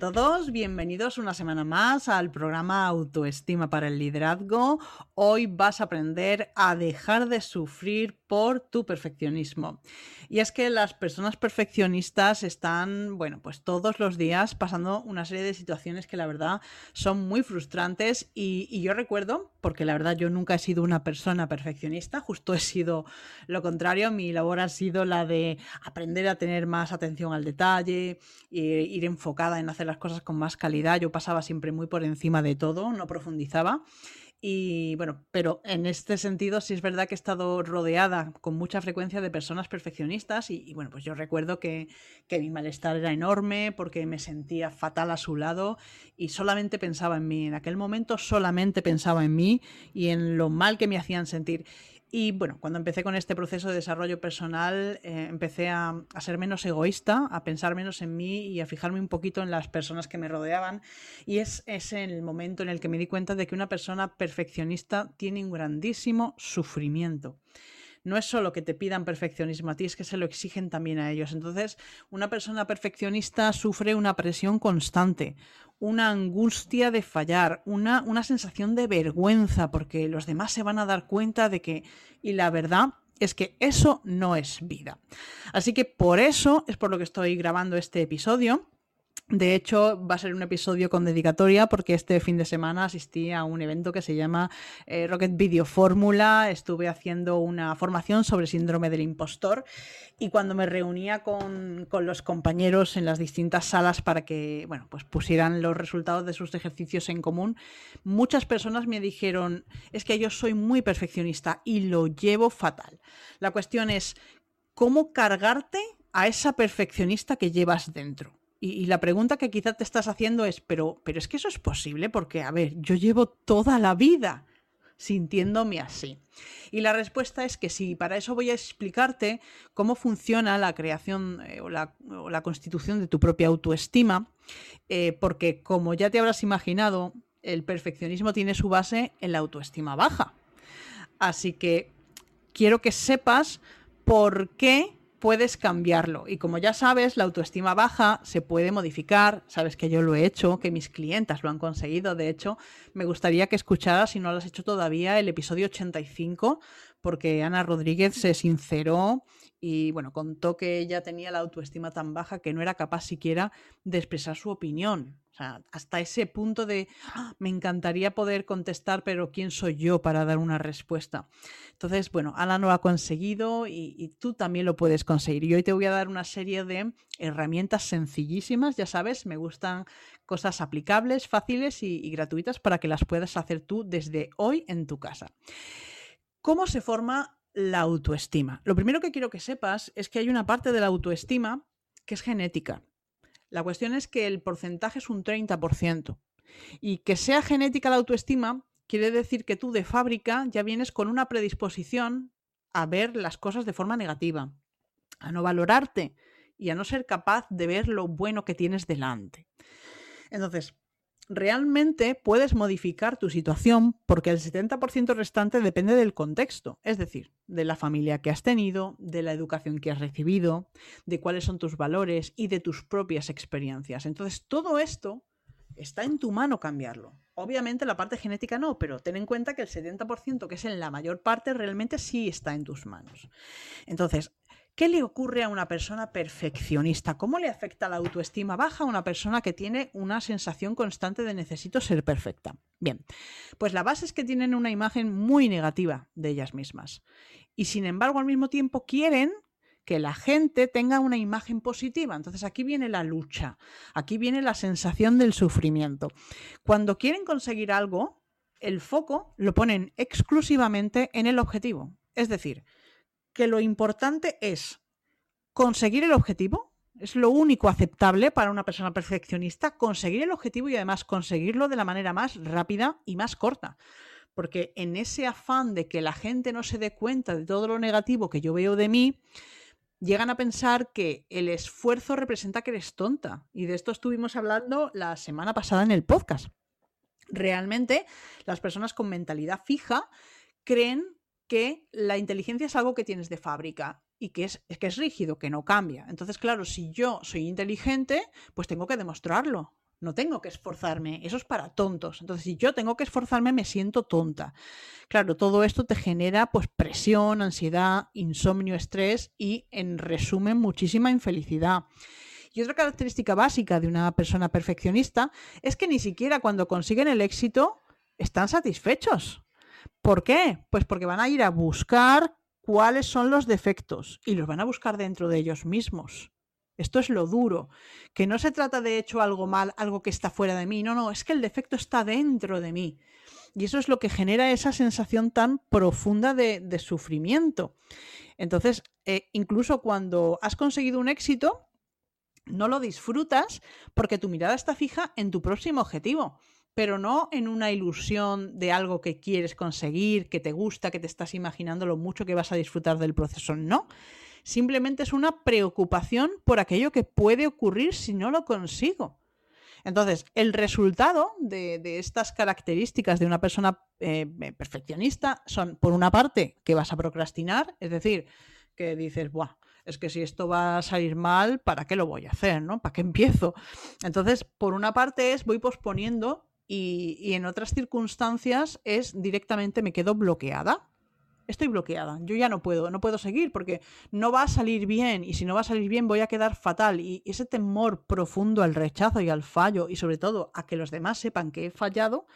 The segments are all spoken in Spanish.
Todos, bienvenidos una semana más al programa Autoestima para el Liderazgo. Hoy vas a aprender a dejar de sufrir por tu perfeccionismo. Y es que las personas perfeccionistas están, bueno, pues todos los días pasando una serie de situaciones que la verdad son muy frustrantes y, yo recuerdo, porque la verdad yo nunca he sido una persona perfeccionista, justo he sido lo contrario, mi labor ha sido la de aprender a tener más atención al detalle, e ir enfocada en hacer las cosas con más calidad, yo pasaba siempre muy por encima de todo, no profundizaba. Y bueno, pero en este sentido sí es verdad que he estado rodeada con mucha frecuencia de personas perfeccionistas y, bueno, pues yo recuerdo que, que, mi malestar era enorme porque me sentía fatal a su lado y solamente pensaba en mí. En aquel momento solamente pensaba en mí y en lo mal que me hacían sentir. Y bueno, cuando empecé con este proceso de desarrollo personal, eh, empecé a, ser menos egoísta, a pensar menos en mí y a fijarme un poquito en las personas que me rodeaban. Y es, es el momento en el que me di cuenta de que una persona perfeccionista tiene un grandísimo sufrimiento no es solo que te pidan perfeccionismo a ti, es que se lo exigen también a ellos. Entonces, una persona perfeccionista sufre una presión constante, una angustia de fallar, una, una sensación de vergüenza, porque los demás se van a dar cuenta de que, y la verdad es que eso no es vida. Así que por eso es por lo que estoy grabando este episodio de hecho, va a ser un episodio con dedicatoria porque este fin de semana asistí a un evento que se llama eh, Rocket Video Fórmula. Estuve haciendo una formación sobre síndrome del impostor y cuando me reunía con, con, los compañeros en las distintas salas para que bueno, pues pusieran los resultados de sus ejercicios en común, muchas personas me dijeron, es que yo soy muy perfeccionista y lo llevo fatal. La cuestión es, ¿cómo cargarte a esa perfeccionista que llevas dentro? Y, la pregunta que quizá te estás haciendo es, pero, pero es que eso es posible porque, a ver, yo llevo toda la vida sintiéndome así. Y la respuesta es que sí, para eso voy a explicarte cómo funciona la creación eh, o, la, constitución de tu propia autoestima, eh, porque como ya te habrás imaginado, el perfeccionismo tiene su base en la autoestima baja. Así que quiero que sepas por qué puedes cambiarlo. Y como ya sabes, la autoestima baja se puede modificar. Sabes que yo lo he hecho, que mis clientas lo han conseguido. De hecho, me gustaría que escucharas, si no lo has hecho todavía, el episodio 85, porque Ana Rodríguez se sinceró y bueno, contó que ella tenía la autoestima tan baja que no era capaz siquiera de expresar su opinión. O sea, hasta ese punto de ¡Ah! me encantaría poder contestar, pero ¿quién soy yo para dar una respuesta? Entonces, bueno, Ana lo ha conseguido y, tú también lo puedes conseguir. Y hoy te voy a dar una serie de herramientas sencillísimas, ya sabes, me gustan cosas aplicables, fáciles y gratuitas para que las puedas hacer tú desde hoy en tu casa. ¿Cómo se forma la autoestima? Lo primero que quiero que sepas es que hay una parte de la autoestima que es genética. La cuestión es que el porcentaje es un 30%. Y que sea genética la autoestima quiere decir que tú de fábrica ya vienes con una predisposición a ver las cosas de forma negativa, a no valorarte y a no ser capaz de ver lo bueno que tienes delante. Entonces, realmente puedes modificar tu situación porque el 70% restante depende del contexto, es decir, de la familia que has tenido, de la educación que has recibido, de cuáles son tus valores y de tus propias experiencias. Entonces, todo esto está en tu mano cambiarlo. Obviamente la parte genética no, pero ten en cuenta que el 70%, que es en la mayor parte, realmente sí está en tus manos. Entonces, ¿Qué le ocurre a una persona perfeccionista? ¿Cómo le afecta la autoestima baja a una persona que tiene una sensación constante de necesito ser perfecta? Bien, pues la base es que tienen una imagen muy negativa de ellas mismas. Y sin embargo, al mismo tiempo quieren que la gente tenga una imagen positiva. Entonces aquí viene la lucha, aquí viene la sensación del sufrimiento. Cuando quieren conseguir algo, el foco lo ponen exclusivamente en el objetivo. Es decir, que lo importante es conseguir el objetivo, es lo único aceptable para una persona perfeccionista, conseguir el objetivo y además conseguirlo de la manera más rápida y más corta. Porque en ese afán de que la gente no se dé cuenta de todo lo negativo que yo veo de mí, llegan a pensar que el esfuerzo representa que eres tonta. Y de esto estuvimos hablando la semana pasada en el podcast. Realmente, las personas con mentalidad fija creen que la inteligencia es algo que tienes de fábrica y que es, que es rígido, que no cambia. Entonces, claro, si yo soy inteligente, pues tengo que demostrarlo. No tengo que esforzarme, eso es para tontos. Entonces, si yo tengo que esforzarme, me siento tonta. Claro, todo esto te genera pues presión, ansiedad, insomnio, estrés y, en resumen, muchísima infelicidad. Y otra característica básica de una persona perfeccionista es que ni siquiera cuando consiguen el éxito están satisfechos. ¿Por qué? Pues porque van a ir a buscar cuáles son los defectos y los van a buscar dentro de ellos mismos. Esto es lo duro, que no se trata de hecho algo mal, algo que está fuera de mí, no, no, es que el defecto está dentro de mí. Y eso es lo que genera esa sensación tan profunda de, sufrimiento. Entonces, eh, incluso cuando has conseguido un éxito, no lo disfrutas porque tu mirada está fija en tu próximo objetivo pero no en una ilusión de algo que quieres conseguir, que te gusta, que te estás imaginando lo mucho que vas a disfrutar del proceso. No, simplemente es una preocupación por aquello que puede ocurrir si no lo consigo. Entonces, el resultado de, estas características de una persona eh, perfeccionista son, por una parte, que vas a procrastinar, es decir, que dices, Buah, es que si esto va a salir mal, ¿para qué lo voy a hacer? ¿no? ¿Para qué empiezo? Entonces, por una parte es voy posponiendo y, en otras circunstancias es directamente me quedo bloqueada. Estoy bloqueada, yo ya no puedo, no puedo seguir porque no va a salir bien y si no va a salir bien voy a quedar fatal y ese temor profundo al rechazo y al fallo y sobre todo a que los demás sepan que he fallado,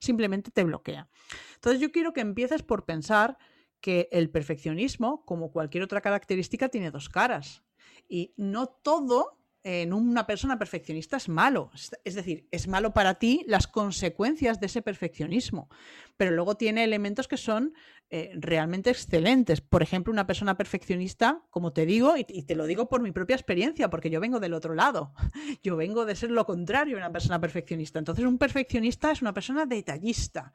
simplemente te bloquea. Entonces yo quiero que empieces por pensar que el perfeccionismo, como cualquier otra característica, tiene dos caras. Y no todo en una persona perfeccionista es malo. Es decir, es malo para ti las consecuencias de ese perfeccionismo. Pero luego tiene elementos que son eh, realmente excelentes. Por ejemplo, una persona perfeccionista, como te digo, y, te lo digo por mi propia experiencia, porque yo vengo del otro lado. Yo vengo de ser lo contrario una persona perfeccionista. Entonces, un perfeccionista es una persona detallista.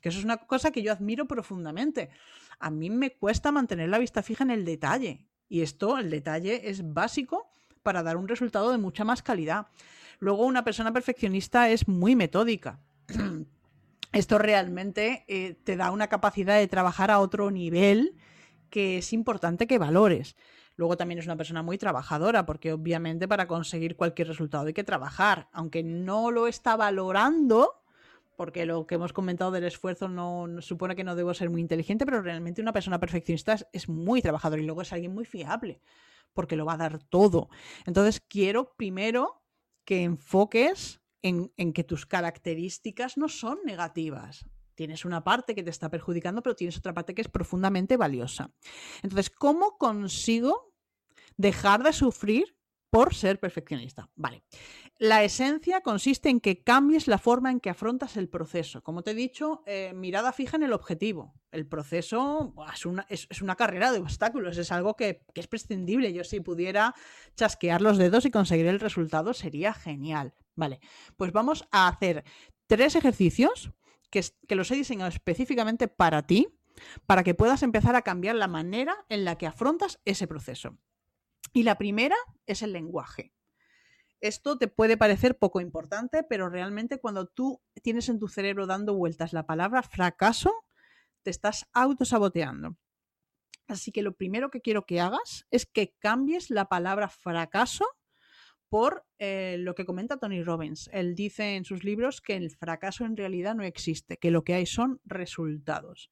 Que eso es una cosa que yo admiro profundamente. A mí me cuesta mantener la vista fija en el detalle. Y esto, el detalle, es básico para dar un resultado de mucha más calidad. Luego, una persona perfeccionista es muy metódica. Esto realmente eh, te da una capacidad de trabajar a otro nivel que es importante que valores. Luego también es una persona muy trabajadora, porque obviamente para conseguir cualquier resultado hay que trabajar, aunque no lo está valorando, porque lo que hemos comentado del esfuerzo no, supone que no debo ser muy inteligente, pero realmente una persona perfeccionista es, muy trabajadora y luego es alguien muy fiable porque lo va a dar todo. Entonces, quiero primero que enfoques en, que tus características no son negativas. Tienes una parte que te está perjudicando, pero tienes otra parte que es profundamente valiosa. Entonces, ¿cómo consigo dejar de sufrir por ser perfeccionista? Vale. La esencia consiste en que cambies la forma en que afrontas el proceso. Como te he dicho, eh, mirada fija en el objetivo. El proceso es una, carrera de obstáculos, es algo que, es prescindible. Yo si pudiera chasquear los dedos y conseguir el resultado sería genial. Vale, pues vamos a hacer tres ejercicios que los he diseñado específicamente para ti, para que puedas empezar a cambiar la manera en la que afrontas ese proceso. Y la primera es el lenguaje. Esto te puede parecer poco importante, pero realmente cuando tú tienes en tu cerebro dando vueltas la palabra fracaso, te estás autosaboteando. Así que lo primero que quiero que hagas es que cambies la palabra fracaso por eh, lo que comenta Tony Robbins. Él dice en sus libros que el fracaso en realidad no existe, que lo que hay son resultados.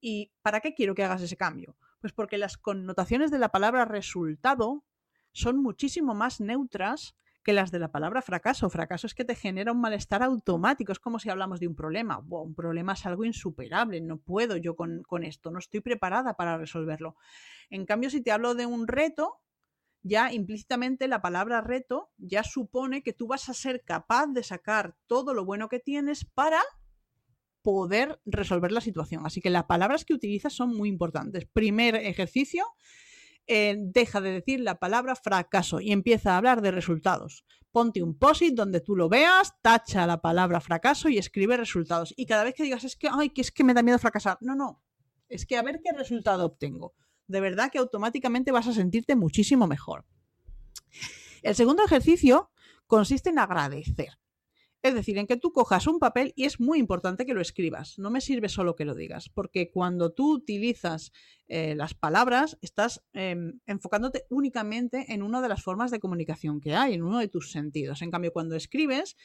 ¿Y para qué quiero que hagas ese cambio? Pues porque las connotaciones de la palabra resultado son muchísimo más neutras que las de la palabra fracaso. Fracaso es que te genera un malestar automático. Es como si hablamos de un problema. un problema es algo insuperable. No puedo yo con, con, esto. No estoy preparada para resolverlo. En cambio, si te hablo de un reto, ya implícitamente la palabra reto ya supone que tú vas a ser capaz de sacar todo lo bueno que tienes para poder resolver la situación. Así que las palabras que utilizas son muy importantes. Primer ejercicio, eh, deja de decir la palabra fracaso y empieza a hablar de resultados. Ponte un post-it donde tú lo veas, tacha la palabra fracaso y escribe resultados. Y cada vez que digas, es que, ay, que es que me da miedo fracasar. No, no. Es que a ver qué resultado obtengo. De verdad que automáticamente vas a sentirte muchísimo mejor. El segundo ejercicio consiste en agradecer. Es decir, en que tú cojas un papel y es muy importante que lo escribas. No me sirve solo que lo digas, porque cuando tú utilizas eh, las palabras, estás em, enfocándote únicamente en una de las formas de comunicación que hay, en uno de tus sentidos. En cambio, cuando escribes,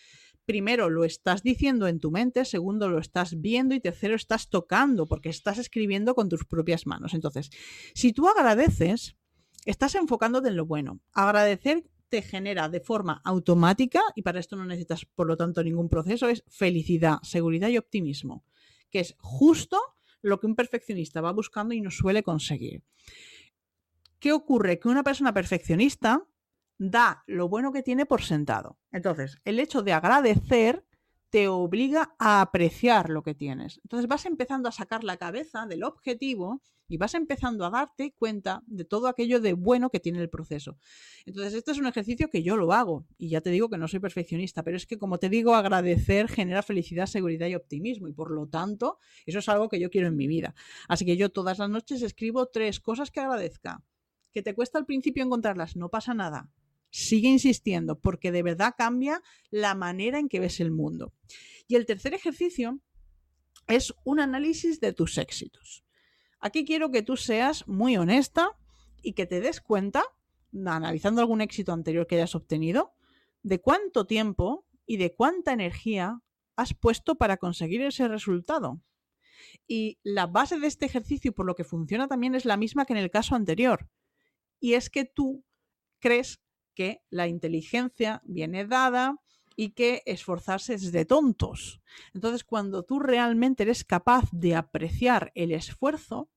primero lo estás diciendo en tu mente, segundo lo estás viendo y tercero estás tocando, porque estás escribiendo con tus propias manos. Entonces, si tú agradeces, estás enfocándote en lo bueno. Agradecer genera de forma automática, y para esto no necesitas por lo tanto ningún proceso, es felicidad, seguridad y optimismo, que es justo lo que un perfeccionista va buscando y no suele conseguir. ¿Qué ocurre? Que una persona perfeccionista da lo bueno que tiene por sentado. Entonces, el hecho de agradecer te obliga a apreciar lo que tienes. Entonces vas empezando a sacar la cabeza del objetivo y vas empezando a darte cuenta de todo aquello de bueno que tiene el proceso. Entonces, este es un ejercicio que yo lo hago y ya te digo que no soy perfeccionista, pero es que como te digo, agradecer genera felicidad, seguridad y optimismo y por lo tanto, eso es algo que yo quiero en mi vida. Así que yo todas las noches escribo tres cosas que agradezca. Que te cuesta al principio encontrarlas, no pasa nada Sigue insistiendo porque de verdad cambia la manera en que ves el mundo. Y el tercer ejercicio es un análisis de tus éxitos. Aquí quiero que tú seas muy honesta y que te des cuenta, analizando algún éxito anterior que hayas obtenido, de cuánto tiempo y de cuánta energía has puesto para conseguir ese resultado. Y la base de este ejercicio, por lo que funciona también, es la misma que en el caso anterior. Y es que tú crees que la inteligencia viene dada y que esforzarse es de tontos. Entonces, cuando tú realmente eres capaz de apreciar el esfuerzo,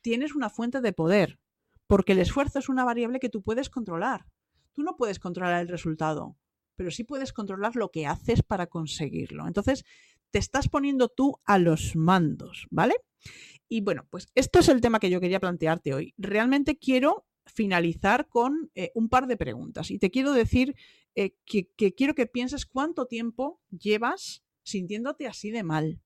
tienes una fuente de poder, porque el esfuerzo es una variable que tú puedes controlar. Tú no puedes controlar el resultado, pero sí puedes controlar lo que haces para conseguirlo. Entonces, te estás poniendo tú a los mandos, ¿vale? Y bueno, pues esto es el tema que yo quería plantearte hoy. Realmente quiero finalizar con eh, un par de preguntas. Y te quiero decir eh, que, quiero que pienses cuánto tiempo llevas sintiéndote así de mal.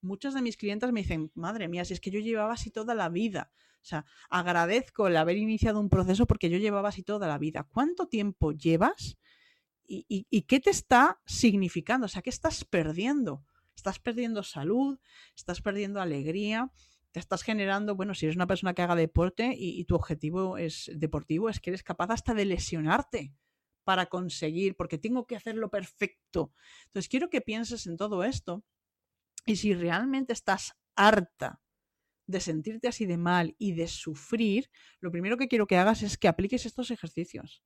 Muchas de mis clientes me dicen, madre mía, si es que yo llevaba así toda la vida. O sea, agradezco el haber iniciado un proceso porque yo llevaba así toda la vida. ¿Cuánto tiempo llevas? ¿Y, y qué te está significando? O sea, ¿qué estás perdiendo? Estás perdiendo salud, estás perdiendo alegría, estás generando, bueno, si eres una persona que haga deporte y, tu objetivo es deportivo, es que eres capaz hasta de lesionarte para conseguir, porque tengo que hacerlo perfecto. Entonces, quiero que pienses en todo esto y si realmente estás harta de sentirte así de mal y de sufrir, lo primero que quiero que hagas es que apliques estos ejercicios.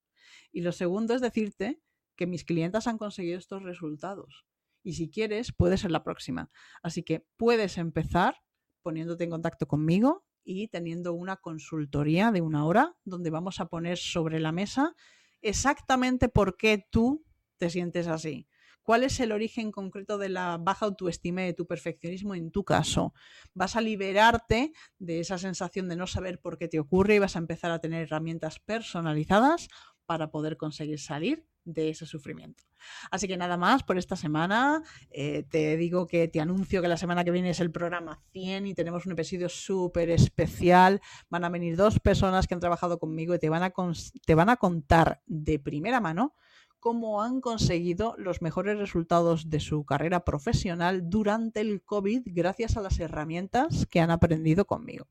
Y lo segundo es decirte que mis clientas han conseguido estos resultados. Y si quieres, puede ser la próxima. Así que puedes empezar poniéndote en contacto conmigo y teniendo una consultoría de una hora donde vamos a poner sobre la mesa exactamente por qué tú te sientes así. ¿Cuál es el origen concreto de la baja autoestima y de tu perfeccionismo en tu caso? Vas a liberarte de esa sensación de no saber por qué te ocurre y vas a empezar a tener herramientas personalizadas para poder conseguir salir de ese sufrimiento. Así que nada más por esta semana. Eh, te digo que te anuncio que la semana que viene es el programa 100 y tenemos un episodio súper especial. Van a venir dos personas que han trabajado conmigo y te van a, te van a contar de primera mano cómo han conseguido los mejores resultados de su carrera profesional durante el COVID gracias a las herramientas que han aprendido conmigo.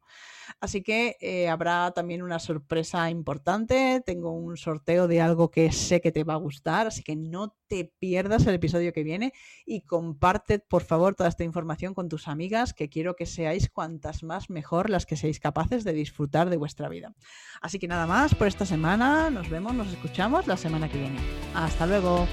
Así que eh, habrá también una sorpresa importante. Tengo un sorteo de algo que sé que te va a gustar, así que no te pierdas el episodio que viene y comparte, por favor, toda esta información con tus amigas, que quiero que seáis cuantas más mejor las que seáis capaces de disfrutar de vuestra vida. Así que nada más por esta semana. Nos vemos, nos escuchamos la semana que viene. Hasta luego.